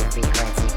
frequency.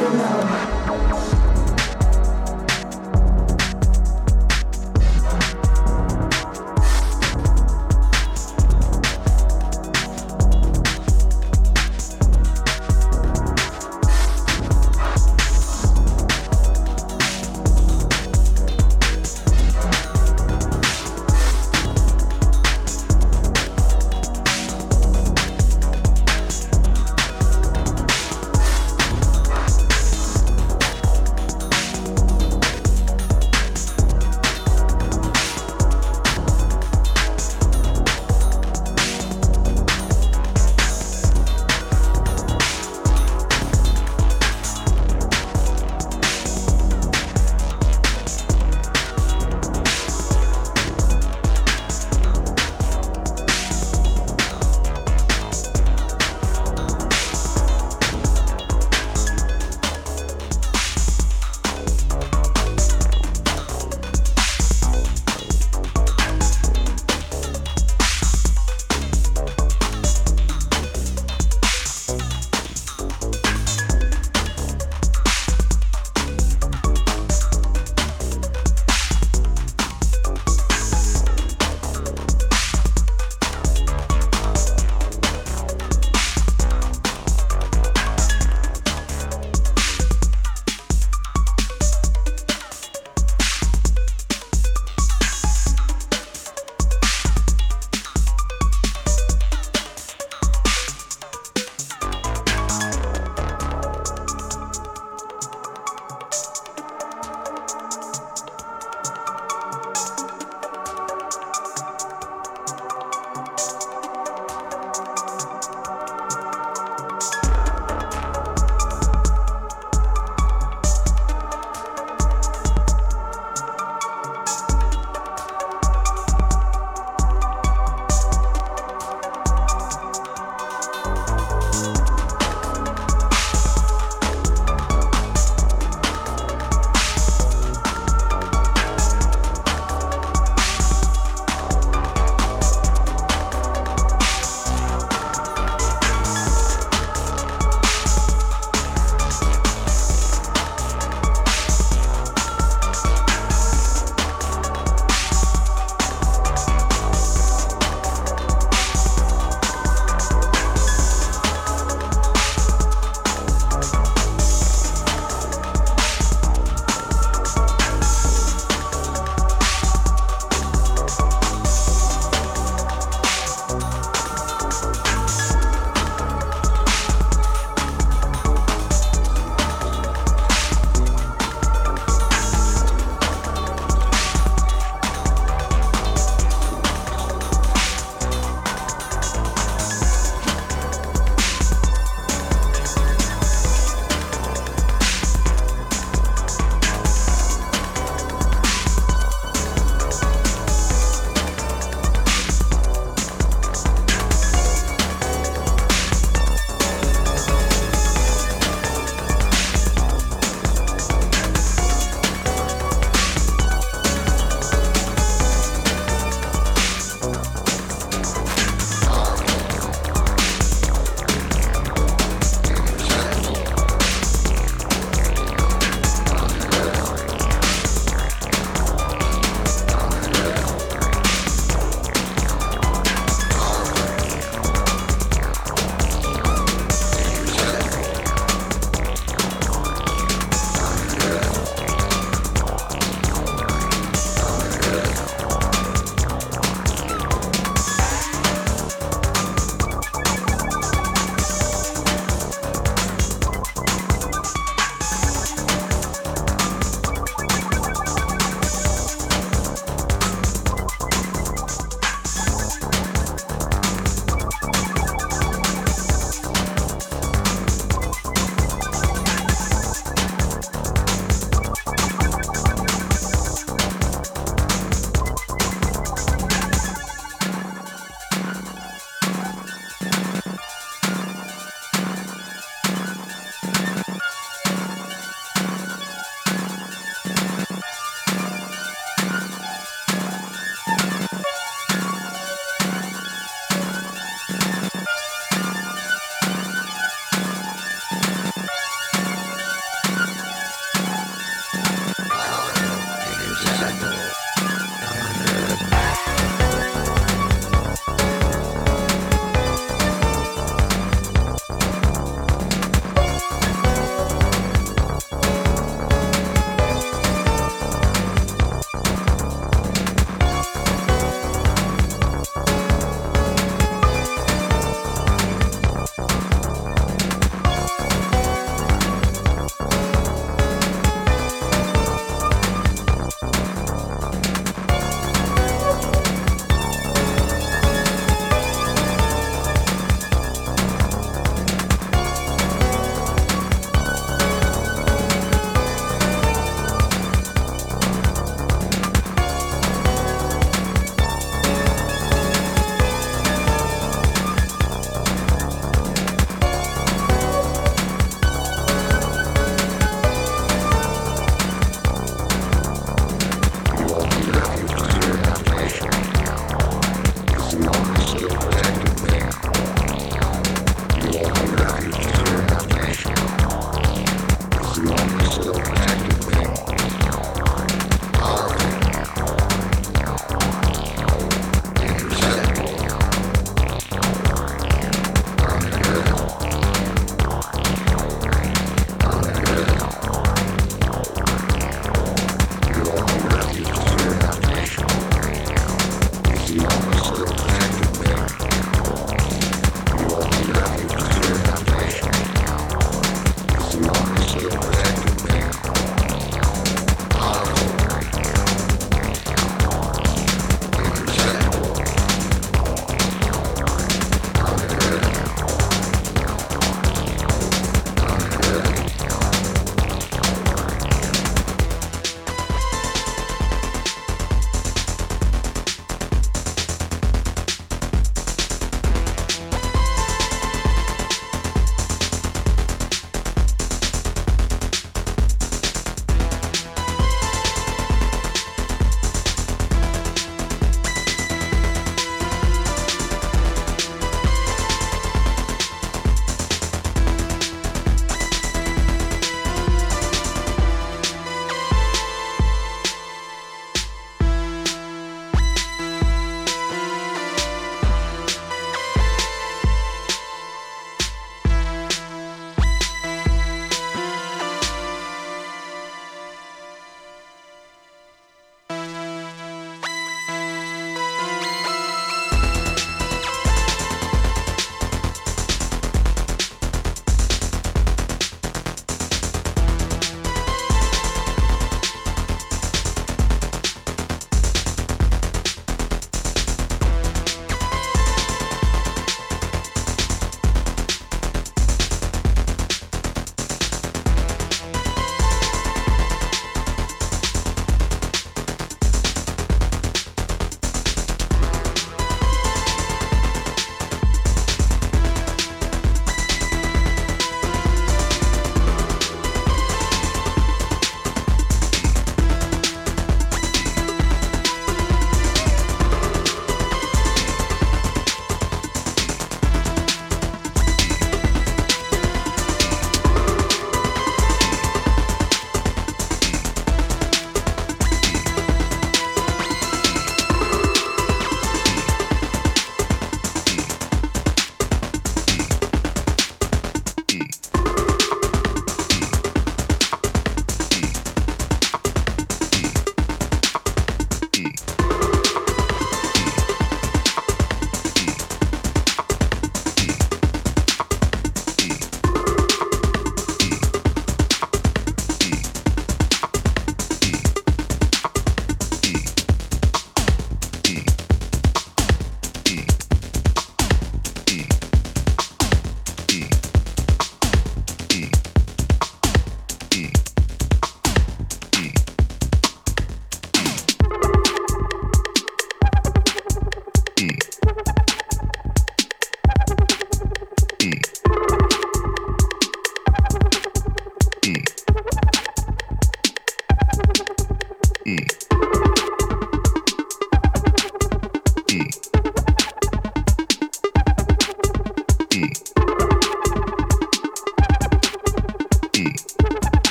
Know.